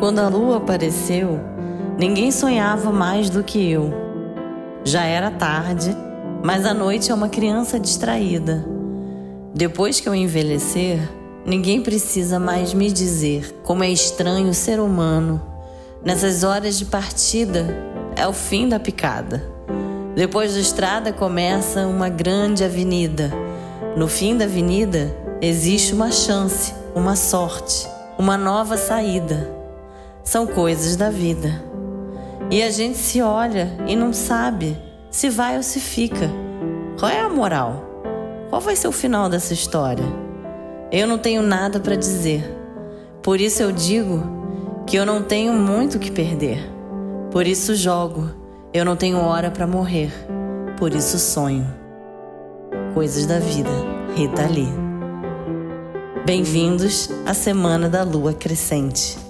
Quando a lua apareceu, ninguém sonhava mais do que eu. Já era tarde, mas a noite é uma criança distraída. Depois que eu envelhecer, ninguém precisa mais me dizer como é estranho ser humano. Nessas horas de partida, é o fim da picada. Depois da estrada começa uma grande avenida. No fim da avenida existe uma chance, uma sorte, uma nova saída. São coisas da vida. E a gente se olha e não sabe se vai ou se fica. Qual é a moral? Qual vai ser o final dessa história? Eu não tenho nada para dizer. Por isso eu digo que eu não tenho muito que perder. Por isso jogo. Eu não tenho hora para morrer. Por isso sonho. Coisas da vida. Rita Lee. Bem-vindos à Semana da Lua Crescente.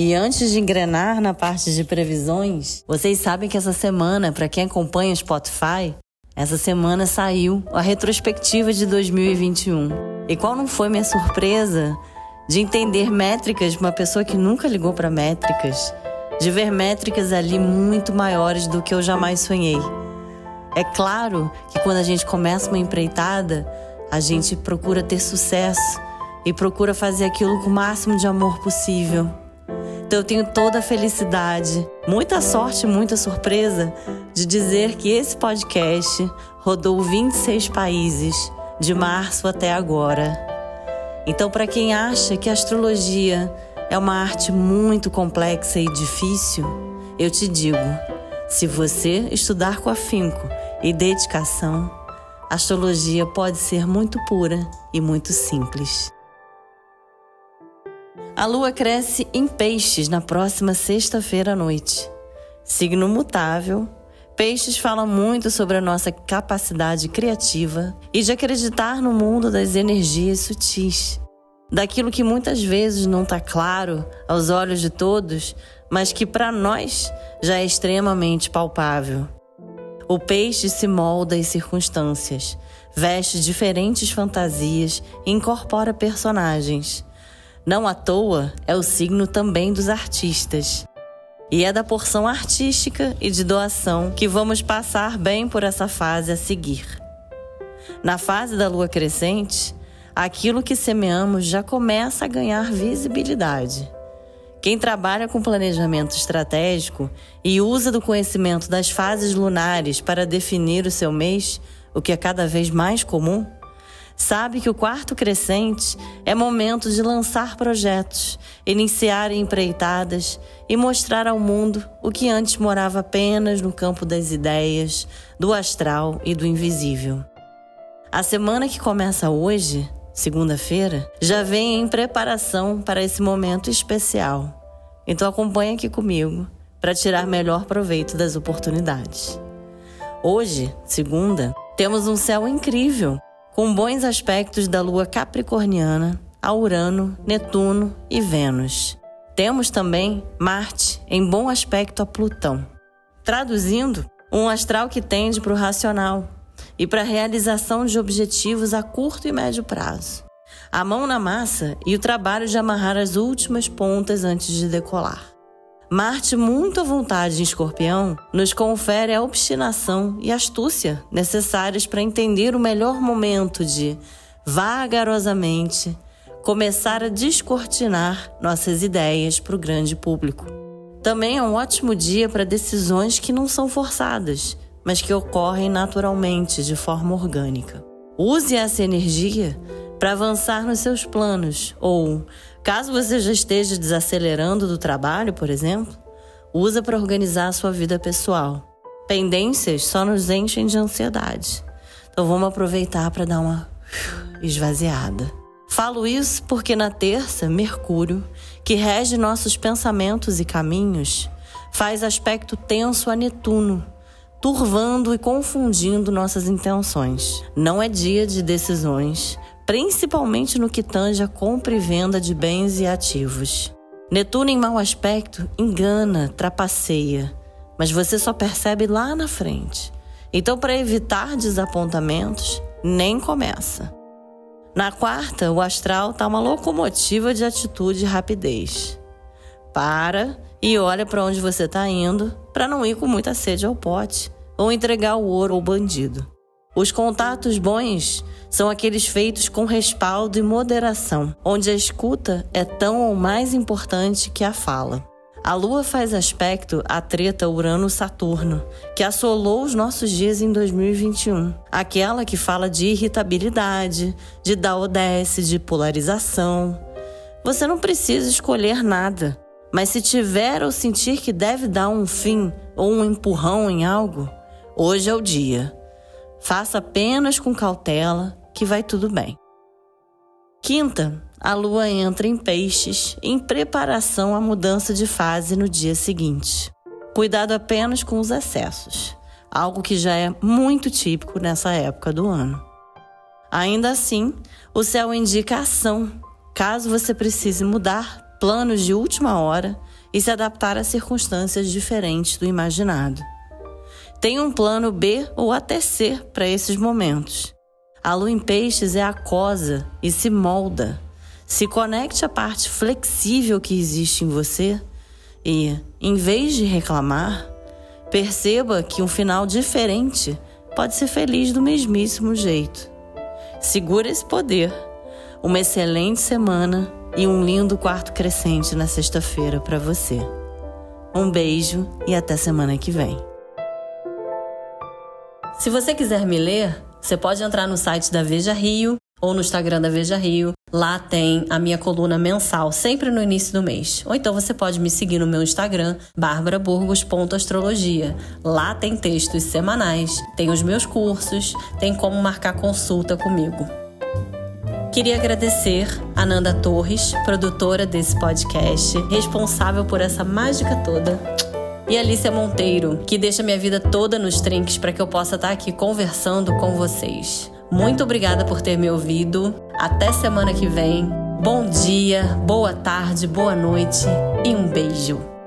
E antes de engrenar na parte de previsões, vocês sabem que essa semana, para quem acompanha o Spotify, essa semana saiu a retrospectiva de 2021. E qual não foi minha surpresa de entender métricas de uma pessoa que nunca ligou para métricas, de ver métricas ali muito maiores do que eu jamais sonhei. É claro que quando a gente começa uma empreitada, a gente procura ter sucesso e procura fazer aquilo com o máximo de amor possível. Então eu tenho toda a felicidade, muita sorte, muita surpresa de dizer que esse podcast rodou 26 países de março até agora. Então, para quem acha que a astrologia é uma arte muito complexa e difícil, eu te digo: se você estudar com afinco e dedicação, a astrologia pode ser muito pura e muito simples. A lua cresce em peixes na próxima sexta-feira à noite. Signo mutável. Peixes fala muito sobre a nossa capacidade criativa e de acreditar no mundo das energias sutis daquilo que muitas vezes não está claro aos olhos de todos, mas que para nós já é extremamente palpável. O peixe se molda às circunstâncias, veste diferentes fantasias e incorpora personagens. Não à toa é o signo também dos artistas. E é da porção artística e de doação que vamos passar bem por essa fase a seguir. Na fase da lua crescente, aquilo que semeamos já começa a ganhar visibilidade. Quem trabalha com planejamento estratégico e usa do conhecimento das fases lunares para definir o seu mês, o que é cada vez mais comum, sabe que o quarto crescente é momento de lançar projetos, iniciar empreitadas e mostrar ao mundo o que antes morava apenas no campo das ideias, do astral e do invisível. A semana que começa hoje segunda-feira, já vem em preparação para esse momento especial. Então acompanhe aqui comigo para tirar melhor proveito das oportunidades. Hoje, segunda, temos um céu incrível, com bons aspectos da lua capricorniana a Urano, Netuno e Vênus. Temos também Marte em bom aspecto a Plutão. Traduzindo, um astral que tende para o racional, e para a realização de objetivos a curto e médio prazo. A mão na massa e o trabalho de amarrar as últimas pontas antes de decolar. Marte, muito à vontade em escorpião, nos confere a obstinação e astúcia necessárias para entender o melhor momento de, vagarosamente, começar a descortinar nossas ideias para o grande público. Também é um ótimo dia para decisões que não são forçadas mas que ocorrem naturalmente, de forma orgânica. Use essa energia para avançar nos seus planos, ou, caso você já esteja desacelerando do trabalho, por exemplo, usa para organizar a sua vida pessoal. Pendências só nos enchem de ansiedade. Então vamos aproveitar para dar uma esvaziada. Falo isso porque na terça, Mercúrio, que rege nossos pensamentos e caminhos, faz aspecto tenso a Netuno, turvando e confundindo nossas intenções. Não é dia de decisões, principalmente no que tange a compra e venda de bens e ativos. Netuno em mau aspecto engana, trapaceia, mas você só percebe lá na frente. Então, para evitar desapontamentos, nem começa. Na quarta, o astral está uma locomotiva de atitude e rapidez. Para e olha para onde você está indo para não ir com muita sede ao pote ou entregar o ouro ao bandido. Os contatos bons são aqueles feitos com respaldo e moderação, onde a escuta é tão ou mais importante que a fala. A Lua faz aspecto à treta Urano-Saturno, que assolou os nossos dias em 2021. Aquela que fala de irritabilidade, de daodece, de polarização. Você não precisa escolher nada, mas se tiver ou sentir que deve dar um fim ou um empurrão em algo, hoje é o dia. Faça apenas com cautela, que vai tudo bem. Quinta, a lua entra em peixes em preparação à mudança de fase no dia seguinte. Cuidado apenas com os excessos, algo que já é muito típico nessa época do ano. Ainda assim, o céu indica ação, caso você precise mudar planos de última hora e se adaptar a circunstâncias diferentes do imaginado. Tem um plano B ou até C para esses momentos. A lua em peixes é aquosa e se molda se conecte à parte flexível que existe em você e, em vez de reclamar, perceba que um final diferente pode ser feliz do mesmíssimo jeito. Segura esse poder. Uma excelente semana e um lindo quarto crescente na sexta-feira para você. Um beijo e até semana que vem. Se você quiser me ler, você pode entrar no site da Veja Rio ou no Instagram da Veja Rio. Lá tem a minha coluna mensal, sempre no início do mês. Ou então você pode me seguir no meu Instagram, barbaraburgos.astrologia. Lá tem textos semanais, tem os meus cursos, tem como marcar consulta comigo. Queria agradecer a Nanda Torres, produtora desse podcast, responsável por essa mágica toda e Alicia Monteiro, que deixa minha vida toda nos trinques para que eu possa estar aqui conversando com vocês. Muito obrigada por ter me ouvido. Até semana que vem. Bom dia, boa tarde, boa noite e um beijo.